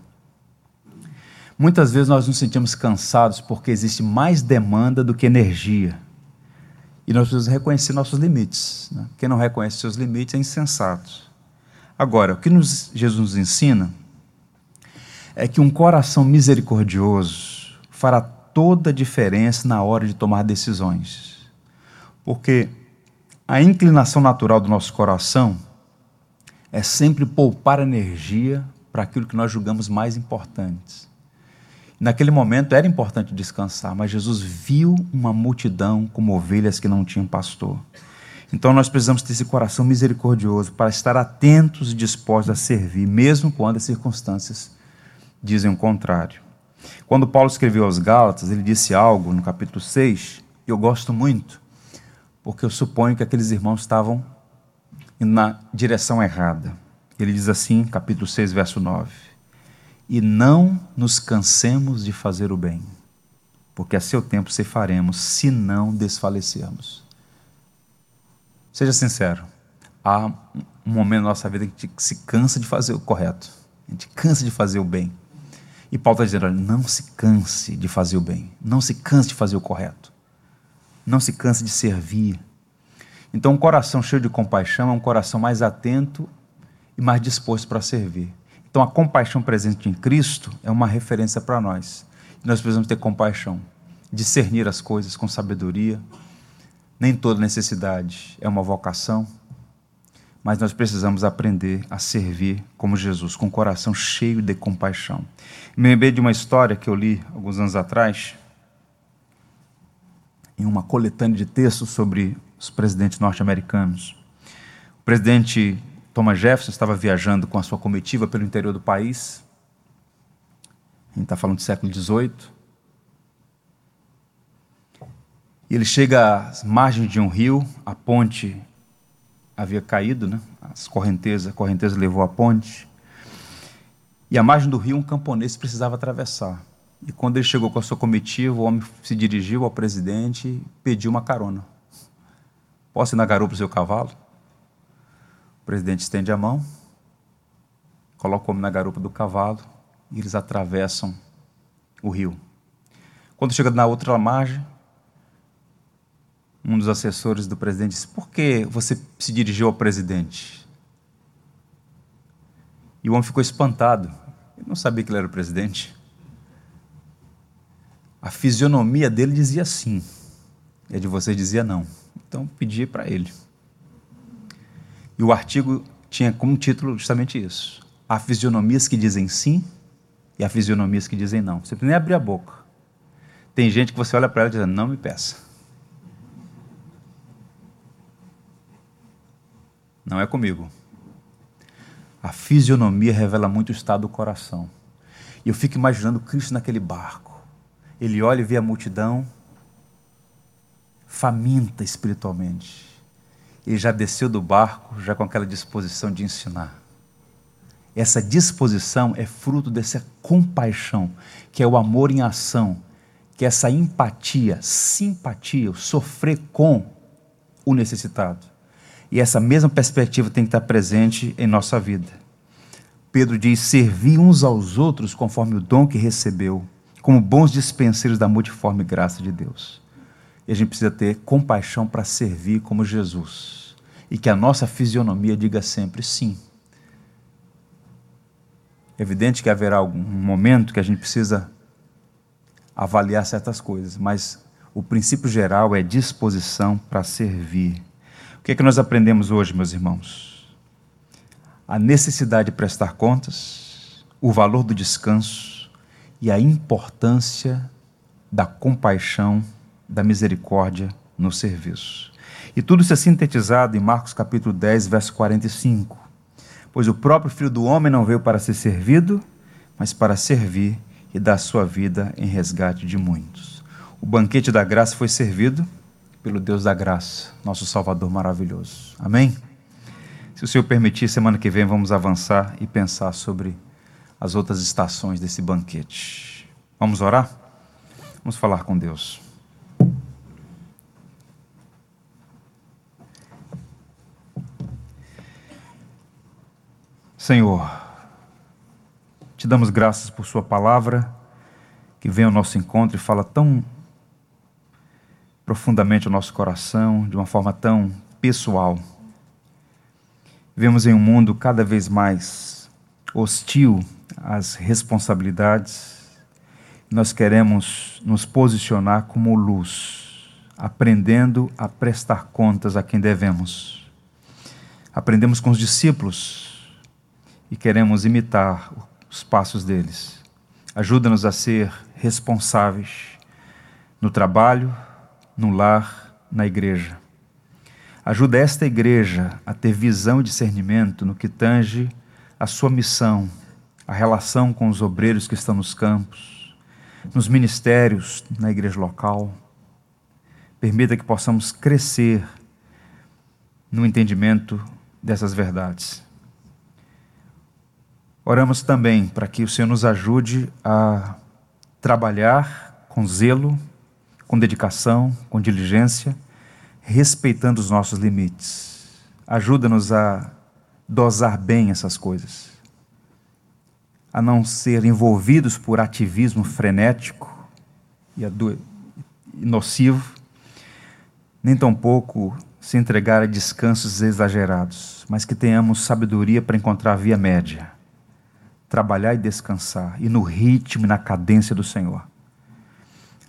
Muitas vezes nós nos sentimos cansados porque existe mais demanda do que energia. E nós precisamos reconhecer nossos limites. Né? Quem não reconhece seus limites é insensato. Agora, o que nos, Jesus nos ensina é que um coração misericordioso fará toda a diferença na hora de tomar decisões. Porque a inclinação natural do nosso coração é sempre poupar energia para aquilo que nós julgamos mais importantes. Naquele momento era importante descansar, mas Jesus viu uma multidão como ovelhas que não tinham pastor. Então nós precisamos ter esse coração misericordioso para estar atentos e dispostos a servir, mesmo quando as circunstâncias dizem o contrário. Quando Paulo escreveu aos Gálatas, ele disse algo no capítulo 6, e eu gosto muito, porque eu suponho que aqueles irmãos estavam na direção errada. Ele diz assim, capítulo 6, verso 9: e não nos cansemos de fazer o bem, porque a seu tempo se faremos, se não desfalecermos. Seja sincero, há um momento na nossa vida que a gente se cansa de fazer o correto, a gente cansa de fazer o bem. E Paulo está dizendo: olha, não se canse de fazer o bem, não se canse de fazer o correto, não se canse de servir. Então, um coração cheio de compaixão é um coração mais atento e mais disposto para servir. Então, a compaixão presente em Cristo é uma referência para nós. Nós precisamos ter compaixão, discernir as coisas com sabedoria. Nem toda necessidade é uma vocação, mas nós precisamos aprender a servir como Jesus, com o coração cheio de compaixão. Me lembrei de uma história que eu li alguns anos atrás, em uma coletânea de textos sobre os presidentes norte-americanos. O presidente Thomas Jefferson estava viajando com a sua comitiva pelo interior do país. A gente está falando do século XVIII. E ele chega às margens de um rio, a ponte havia caído, né? As correntezas, a correnteza levou a ponte. E à margem do rio, um camponês precisava atravessar. E quando ele chegou com a sua comitiva, o homem se dirigiu ao presidente e pediu uma carona. Posso ir na garupa do seu cavalo? O presidente estende a mão, coloca o homem na garupa do cavalo e eles atravessam o rio. Quando chega na outra margem, um dos assessores do presidente disse: Por que você se dirigiu ao presidente? E o homem ficou espantado. Ele não sabia que ele era o presidente. A fisionomia dele dizia sim, e a de você dizia não. Então pedi para ele. E o artigo tinha como título justamente isso: Há fisionomias que dizem sim e há fisionomias que dizem não. Você nem abrir a boca. Tem gente que você olha para ela e diz: Não me peça. Não é comigo. A fisionomia revela muito o estado do coração. E eu fico imaginando Cristo naquele barco. Ele olha e vê a multidão faminta espiritualmente ele já desceu do barco, já com aquela disposição de ensinar. Essa disposição é fruto dessa compaixão, que é o amor em ação, que é essa empatia, simpatia, o sofrer com o necessitado. E essa mesma perspectiva tem que estar presente em nossa vida. Pedro diz: servir uns aos outros conforme o dom que recebeu, como bons dispenseiros da multiforme graça de Deus. E a gente precisa ter compaixão para servir como Jesus. E que a nossa fisionomia diga sempre sim. É evidente que haverá algum momento que a gente precisa avaliar certas coisas, mas o princípio geral é disposição para servir. O que é que nós aprendemos hoje, meus irmãos? A necessidade de prestar contas, o valor do descanso e a importância da compaixão da misericórdia no serviço. E tudo isso é sintetizado em Marcos capítulo 10, verso 45. Pois o próprio Filho do Homem não veio para ser servido, mas para servir e dar sua vida em resgate de muitos. O banquete da graça foi servido pelo Deus da graça, nosso Salvador maravilhoso. Amém? Se o Senhor permitir, semana que vem vamos avançar e pensar sobre as outras estações desse banquete. Vamos orar? Vamos falar com Deus. Senhor, te damos graças por Sua palavra, que vem ao nosso encontro e fala tão profundamente o nosso coração, de uma forma tão pessoal. Vivemos em um mundo cada vez mais hostil às responsabilidades. Nós queremos nos posicionar como luz, aprendendo a prestar contas a quem devemos. Aprendemos com os discípulos e queremos imitar os passos deles. Ajuda-nos a ser responsáveis no trabalho, no lar, na igreja. Ajuda esta igreja a ter visão e discernimento no que tange a sua missão, a relação com os obreiros que estão nos campos, nos ministérios, na igreja local. Permita que possamos crescer no entendimento dessas verdades. Oramos também para que o Senhor nos ajude a trabalhar com zelo, com dedicação, com diligência, respeitando os nossos limites. Ajuda-nos a dosar bem essas coisas, a não ser envolvidos por ativismo frenético e nocivo, nem tampouco se entregar a descansos exagerados, mas que tenhamos sabedoria para encontrar a via média trabalhar e descansar, e no ritmo e na cadência do Senhor.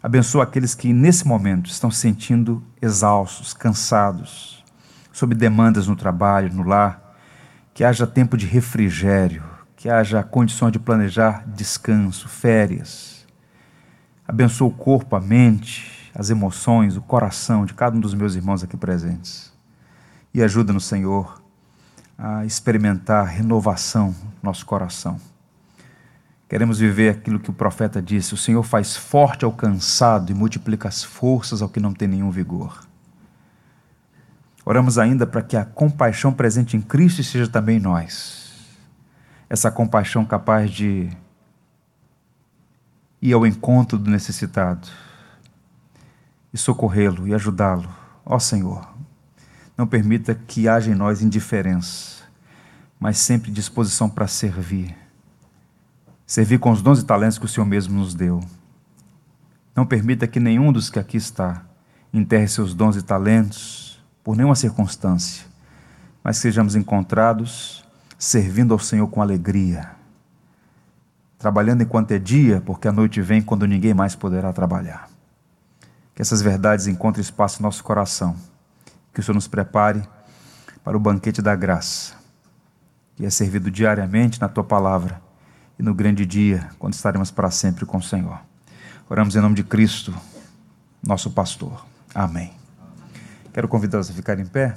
Abençoa aqueles que nesse momento estão se sentindo exaustos, cansados, sob demandas no trabalho, no lar, que haja tempo de refrigério, que haja condições de planejar descanso, férias. Abençoa o corpo, a mente, as emoções, o coração de cada um dos meus irmãos aqui presentes. E ajuda-nos, Senhor, a experimentar renovação no nosso coração Queremos viver aquilo que o profeta disse: o Senhor faz forte ao cansado e multiplica as forças ao que não tem nenhum vigor. Oramos ainda para que a compaixão presente em Cristo seja também em nós. Essa compaixão capaz de ir ao encontro do necessitado e socorrê-lo e ajudá-lo. Ó Senhor, não permita que haja em nós indiferença, mas sempre disposição para servir servir com os dons e talentos que o Senhor mesmo nos deu. Não permita que nenhum dos que aqui está enterre seus dons e talentos por nenhuma circunstância, mas sejamos encontrados servindo ao Senhor com alegria, trabalhando enquanto é dia, porque a noite vem quando ninguém mais poderá trabalhar. Que essas verdades encontrem espaço no nosso coração, que o Senhor nos prepare para o banquete da graça, que é servido diariamente na tua palavra e no grande dia, quando estaremos para sempre com o Senhor. Oramos em nome de Cristo, nosso pastor. Amém. Quero convidá-los a ficar em pé.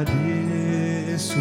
agradeço,